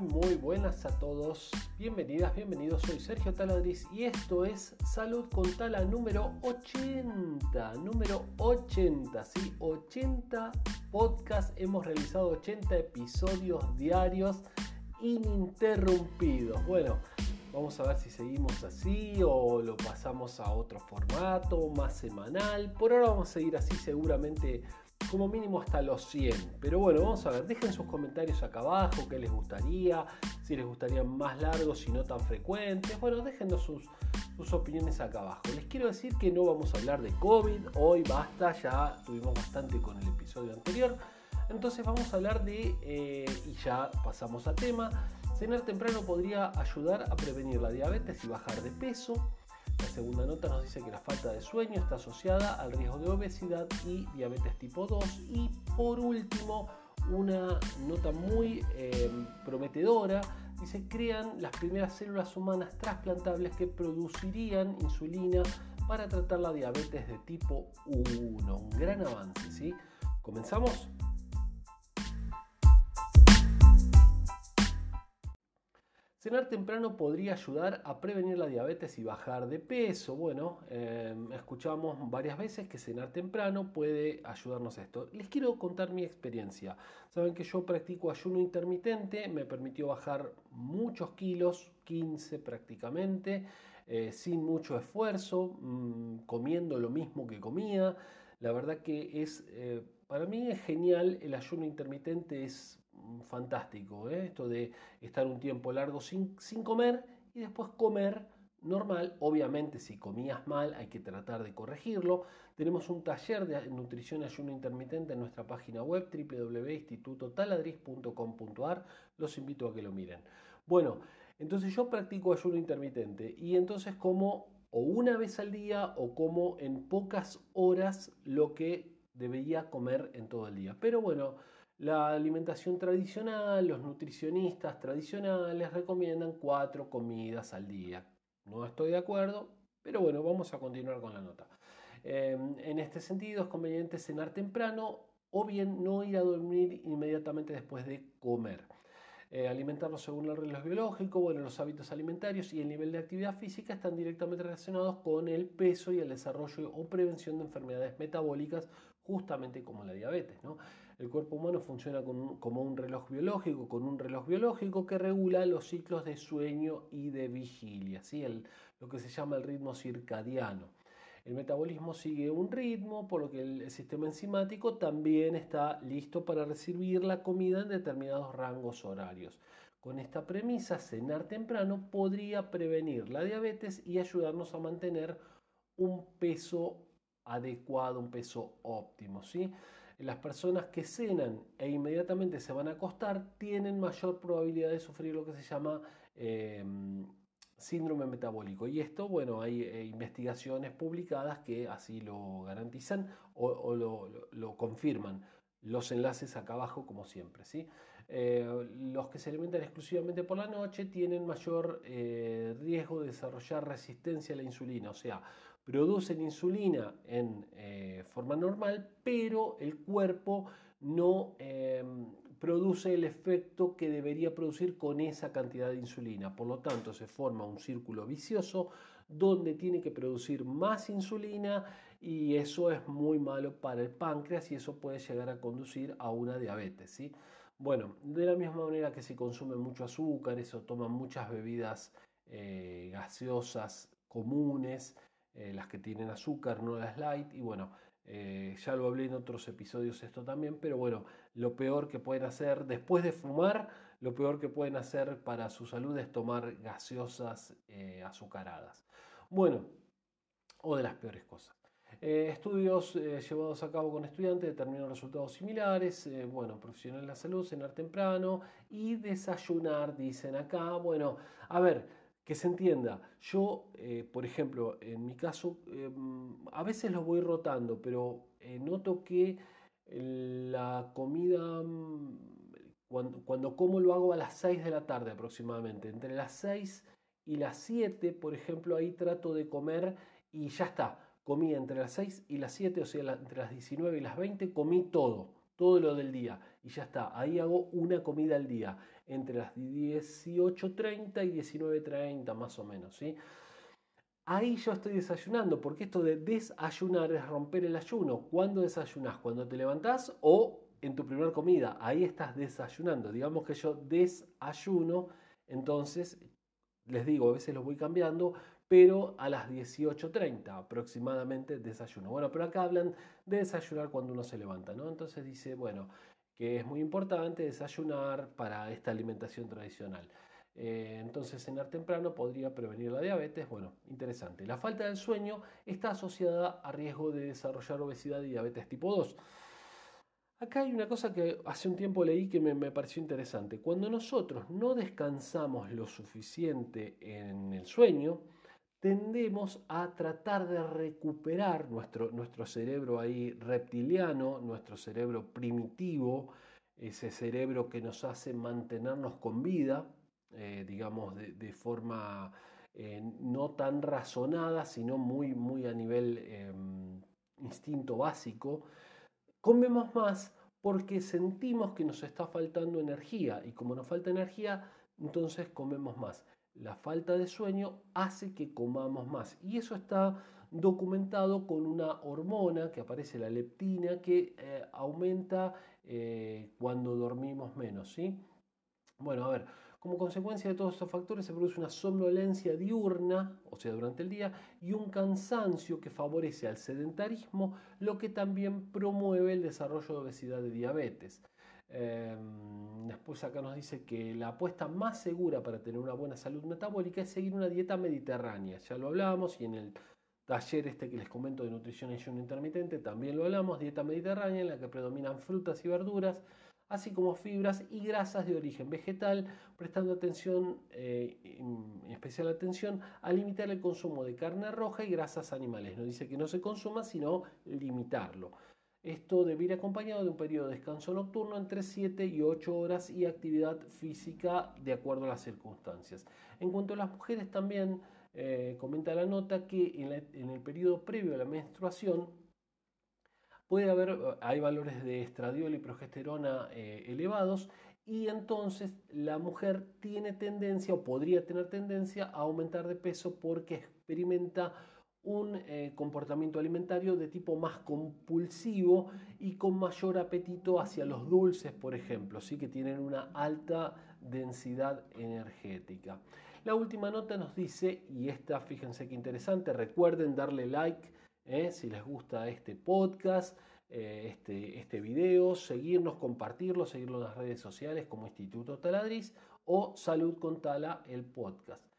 muy buenas a todos. Bienvenidas, bienvenidos. Soy Sergio Taladriz y esto es Salud con Tala número 80. Número 80, sí, 80 podcasts. Hemos realizado 80 episodios diarios ininterrumpidos. Bueno, vamos a ver si seguimos así o lo pasamos a otro formato más semanal. Por ahora vamos a seguir así seguramente como mínimo hasta los 100. Pero bueno, vamos a ver, dejen sus comentarios acá abajo, qué les gustaría, si les gustaría más largos y no tan frecuentes. Bueno, déjenos sus, sus opiniones acá abajo. Les quiero decir que no vamos a hablar de COVID, hoy basta, ya tuvimos bastante con el episodio anterior. Entonces vamos a hablar de, eh, y ya pasamos a tema, cenar temprano podría ayudar a prevenir la diabetes y bajar de peso. La segunda nota nos dice que la falta de sueño está asociada al riesgo de obesidad y diabetes tipo 2. Y por último, una nota muy eh, prometedora, dice crean las primeras células humanas trasplantables que producirían insulina para tratar la diabetes de tipo 1. Un gran avance, ¿sí? ¿Comenzamos? Cenar temprano podría ayudar a prevenir la diabetes y bajar de peso. Bueno, em, escuchamos varias veces que cenar temprano puede ayudarnos a esto. Les quiero contar mi experiencia. Saben que yo practico ayuno intermitente, me permitió bajar muchos kilos, 15 prácticamente, eh, sin mucho esfuerzo, mm, comiendo lo mismo que comía. La verdad que es, eh, para mí es genial, el ayuno intermitente es fantástico, ¿eh? esto de estar un tiempo largo sin, sin comer y después comer normal. Obviamente si comías mal hay que tratar de corregirlo. Tenemos un taller de nutrición ayuno intermitente en nuestra página web www.institutotaladriz.com.ar. Los invito a que lo miren. Bueno, entonces yo practico ayuno intermitente y entonces como o una vez al día o como en pocas horas lo que debería comer en todo el día. Pero bueno, la alimentación tradicional, los nutricionistas tradicionales recomiendan cuatro comidas al día. No estoy de acuerdo, pero bueno, vamos a continuar con la nota. Em, en este sentido, es conveniente cenar temprano o bien no ir a dormir inmediatamente después de comer. Eh, alimentarnos según el reloj biológico, bueno, los hábitos alimentarios y el nivel de actividad física están directamente relacionados con el peso y el desarrollo o prevención de enfermedades metabólicas, justamente como la diabetes. ¿no? El cuerpo humano funciona como un reloj biológico, con un reloj biológico que regula los ciclos de sueño y de vigilia, ¿sí? lo que se llama el ritmo circadiano. El metabolismo sigue un ritmo, por lo que el sistema enzimático también está listo para recibir la comida en determinados rangos horarios. Con esta premisa, cenar temprano podría prevenir la diabetes y ayudarnos a mantener un peso adecuado, un peso óptimo. ¿sí? Las personas que cenan e inmediatamente se van a acostar tienen mayor probabilidad de sufrir lo que se llama em, síndrome metabólico. Y esto, bueno, hay eh, investigaciones publicadas que así lo garantizan o, lo, confirman. Los enlaces acá abajo, como siempre. ¿sí? Eh, los que se alimentan exclusivamente por la noche tienen mayor eh, riesgo de desarrollar resistencia a la insulina. O sea, producen insulina en eh, forma normal, pero el cuerpo no eh, produce el efecto que debería producir con esa cantidad de insulina. Por lo tanto, se forma un círculo vicioso donde tiene que producir más insulina y eso es muy malo para el páncreas y eso puede llegar a conducir a una diabetes. ¿sí? Bueno, de la misma manera que si consumen mucho azúcar, eso toman muchas bebidas eh, gaseosas comunes, eh, las que tienen azúcar, no las light. Y bueno, eh, ya lo hablé en otros episodios esto también, pero bueno, lo peor que pueden hacer después de fumar, lo peor que pueden hacer para su salud es tomar gaseosas eh, azucaradas. Bueno, o de las peores cosas. estudios llevados a cabo con estudiantes determinan resultados similares. bueno, profesional de la salud, cenar temprano y desayunar, dicen acá. Bueno, a ver, que se entienda, yo, eh, por ejemplo, en mi caso, em, a veces los voy rotando, pero eh, noto que la comida, mm, cuando, cuando, como lo hago a las 6 de la tarde aproximadamente, entre las 6 y las 7, por ejemplo, ahí trato de comer y ya está, comí entre las 6 y las 7, o sea, entre las 19 y las 20, comí todo, todo lo del día y ya está. Ahí hago una comida al día entre las 18.30 y 19.30 más o menos, ¿sí? Ahí yo estoy desayunando, porque esto de desayunar es romper el ayuno. ¿Cuándo desayunas? ¿Cuando te levantás o en tu primera comida? Ahí estás desayunando. Digamos que yo desayuno, entonces les digo, a veces lo voy cambiando, pero a las 18.30 aproximadamente desayuno. Bueno, pero acá hablan de desayunar cuando uno se levanta, ¿no? Entonces dice, bueno, que es muy importante desayunar para esta alimentación tradicional. Eh, entonces, cenar temprano podría prevenir la diabetes. Bueno, interesante. La falta del sueño está asociada a riesgo de desarrollar obesidad y diabetes tipo 2. Acá hay una cosa que hace un tiempo leí que me, me, pareció interesante. Cuando nosotros no descansamos lo suficiente en el sueño, tendemos a tratar de recuperar nuestro, nuestro cerebro ahí reptiliano, nuestro cerebro primitivo, ese cerebro que nos hace mantenernos con vida, eh, digamos, de, forma eh, no tan razonada, sino muy, muy a nivel em, instinto básico. Comemos más porque sentimos que nos está faltando energía y como nos falta energía, entonces comemos más la falta de sueño hace que comamos más. Y eso está documentado con una hormona que aparece, la leptina, que eh, aumenta eh, cuando dormimos menos. ¿sí? Bueno, a ver, como consecuencia de todos estos factores se produce una somnolencia diurna, o sea, durante el día, y un cansancio que favorece al sedentarismo, lo que también promueve el desarrollo de obesidad y diabetes. Em, después acá nos dice que la apuesta más segura para tener una buena salud metabólica es seguir una dieta mediterránea. Ya lo hablábamos y en el taller este que les comento de nutrición y ayuno intermitente también lo hablamos, dieta mediterránea en la que predominan frutas y verduras, así como fibras y grasas de origen vegetal, prestando atención, eh, especial atención a limitar el consumo de carne roja y grasas animales. No dice que no se consuma, sino limitarlo. Esto debe ir acompañado de un periodo de descanso nocturno entre 7 y 8 horas y actividad física de acuerdo a las circunstancias. En cuanto a las mujeres también eh, comenta la nota que en, el periodo previo a la menstruación puede haber, hay valores de estradiol y progesterona eh, elevados y entonces la mujer tiene tendencia o podría tener tendencia a aumentar de peso porque experimenta un eh, comportamiento alimentario de tipo más compulsivo y con mayor apetito hacia los dulces, por ejemplo, ¿sí? que tienen una alta densidad energética. La última nota nos dice, y esta fíjense qué interesante, recuerden darle like ¿eh? si les gusta este podcast, eh, este, este video, seguirnos, compartirlo, seguirlo en las redes sociales como Instituto Taladriz o Salud con Tala, el podcast.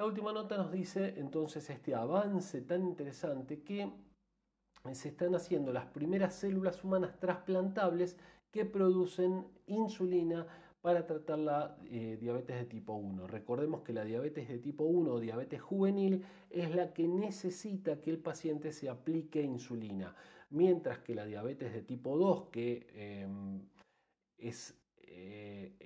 La última nota nos dice entonces este avance tan interesante que se están haciendo las primeras células humanas trasplantables que producen insulina para tratar la eh, diabetes de tipo 1. Recordemos que la diabetes de tipo 1 o diabetes juvenil es la que necesita que el paciente se aplique insulina, mientras que la diabetes de tipo 2, que em, es eh,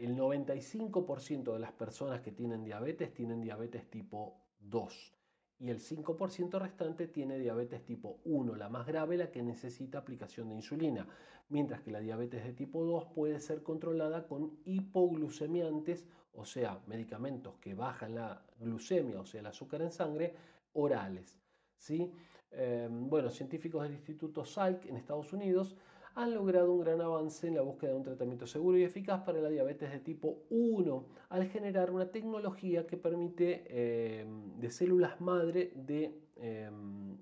el 95% de las personas que tienen diabetes tienen diabetes tipo 2 y el 5% restante tiene diabetes tipo 1, la más grave, la que necesita aplicación de insulina, mientras que la diabetes de tipo 2 puede ser controlada con hipoglucemiantes, o sea, medicamentos que bajan la glucemia, o sea, el azúcar en sangre, orales. ¿sí? Eh, bueno, científicos del Instituto Salk en Estados Unidos han logrado un gran avance en la búsqueda de un tratamiento seguro y eficaz para la diabetes de tipo 1 al generar una tecnología que permite eh, de células madre de eh,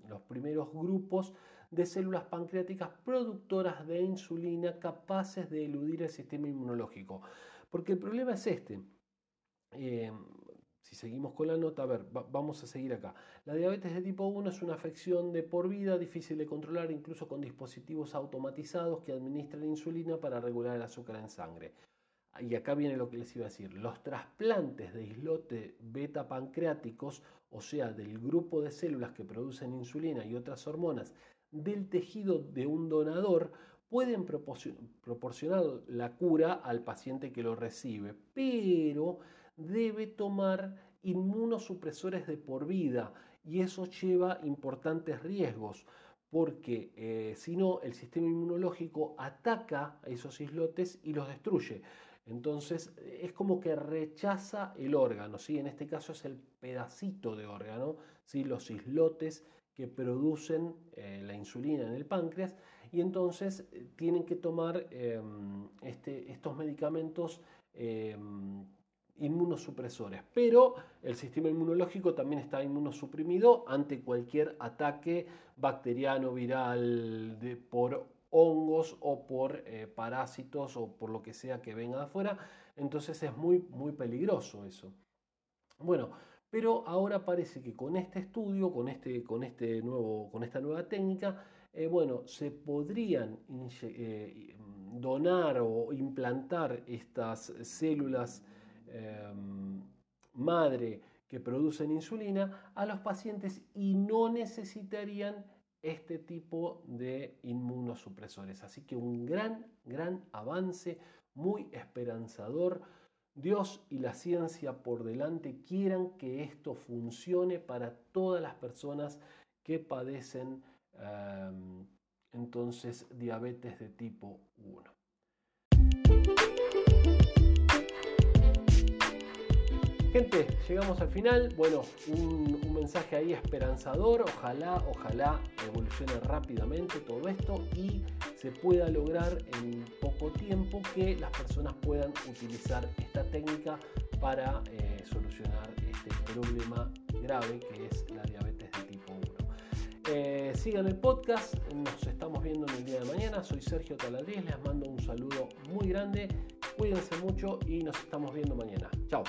los primeros grupos de células pancreáticas productoras de insulina capaces de eludir el sistema inmunológico. Porque el problema es este. Eh, si seguimos con la nota, a ver, vamos a seguir acá. La diabetes de tipo 1 es una afección de por vida, difícil de controlar, incluso con dispositivos automatizados que administran insulina para regular el azúcar en sangre. Y acá viene lo que les iba a decir. Los trasplantes de islote beta pancreáticos, o sea, del grupo de células que producen insulina y otras hormonas del tejido de un donador, pueden proporcionar la cura al paciente que lo recibe, pero debe tomar inmunosupresores de por vida y eso lleva importantes riesgos porque eh, si no, el sistema inmunológico ataca a esos islotes y los destruye. Entonces es como que rechaza el órgano, ¿sí? en este caso es el pedacito de órgano, ¿sí? los islotes que producen eh, la insulina en el páncreas y entonces eh, tienen que tomar em, este, estos medicamentos em, inmunosupresores. Pero el sistema inmunológico también está inmunosuprimido ante cualquier ataque bacteriano, viral, de, por hongos o por eh, parásitos o por lo que sea que venga de afuera. Entonces es muy, muy peligroso eso. Bueno, pero ahora parece que con este estudio, con, este, con, este nuevo, con esta nueva técnica, eh, bueno, se podrían eh, donar o implantar estas células em, madre que producen insulina a los pacientes y no necesitarían este tipo de inmunosupresores. Así que un gran, gran avance, muy esperanzador. Dios y la ciencia por delante quieran que esto funcione para todas las personas que padecen em, entonces diabetes de tipo 1. Gente, llegamos al final. Bueno, un, mensaje ahí esperanzador. Ojalá, ojalá evolucione rápidamente todo esto y se pueda lograr en poco tiempo que las personas puedan utilizar esta técnica para eh, solucionar este problema grave que es la diabetes de tipo 1. Eh, sigan el podcast, nos estamos viendo en el día de mañana. Soy Sergio Taladriz, les mando un saludo muy grande. Cuídense mucho y nos estamos viendo mañana. Chao.